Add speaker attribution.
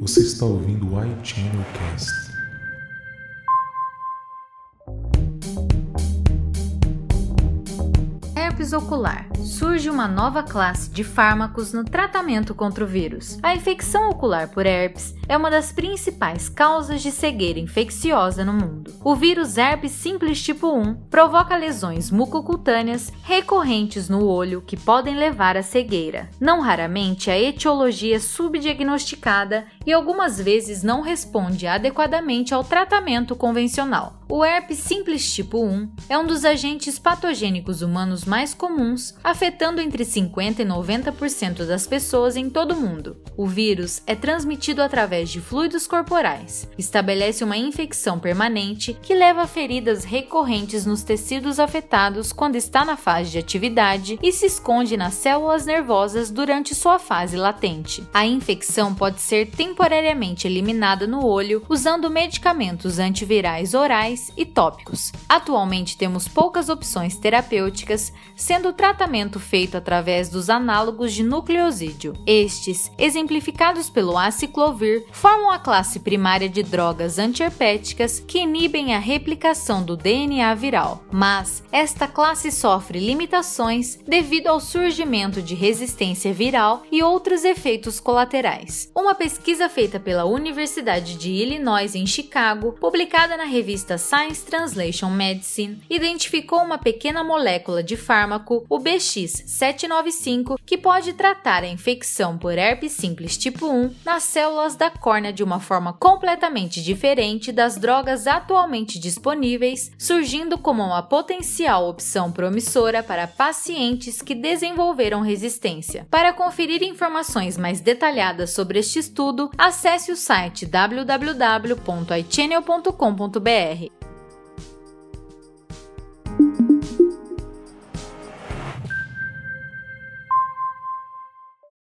Speaker 1: Você está ouvindo o iChannelCast.
Speaker 2: Herpes ocular. Surge uma nova classe de fármacos no tratamento contra o vírus. A infecção ocular por herpes é uma das principais causas de cegueira infecciosa no mundo. O vírus herpes simples tipo 1 provoca lesões mucocutâneas recorrentes no olho que podem levar à cegueira. Não raramente a etiologia é subdiagnosticada e algumas vezes não responde adequadamente ao tratamento convencional. O herpes simples tipo 1 é um dos agentes patogênicos humanos mais comuns, afetando entre 50 e 90% das pessoas em todo o mundo. O vírus é transmitido através de fluidos corporais, estabelece uma infecção permanente que leva a feridas recorrentes nos tecidos afetados quando está na fase de atividade e se esconde nas células nervosas durante sua fase latente. A infecção pode ser temporariamente eliminada no olho usando medicamentos antivirais orais e tópicos. Atualmente temos poucas opções terapêuticas, sendo o tratamento feito através dos análogos de nucleosídeo. Estes, exemplificados pelo aciclovir, formam a classe primária de drogas antiherpéticas que inibem a replicação do DNA viral. Mas esta classe sofre limitações devido ao surgimento de resistência viral e outros efeitos colaterais. Uma pesquisa feita pela Universidade de Illinois em Chicago, publicada na revista Science Translation Medicine identificou uma pequena molécula de fármaco, o BX795, que pode tratar a infecção por herpes simples tipo 1 nas células da córnea de uma forma completamente diferente das drogas atualmente disponíveis, surgindo como uma potencial opção promissora para pacientes que desenvolveram resistência. Para conferir informações mais detalhadas sobre este estudo, acesse o site www.ichannel.com.br.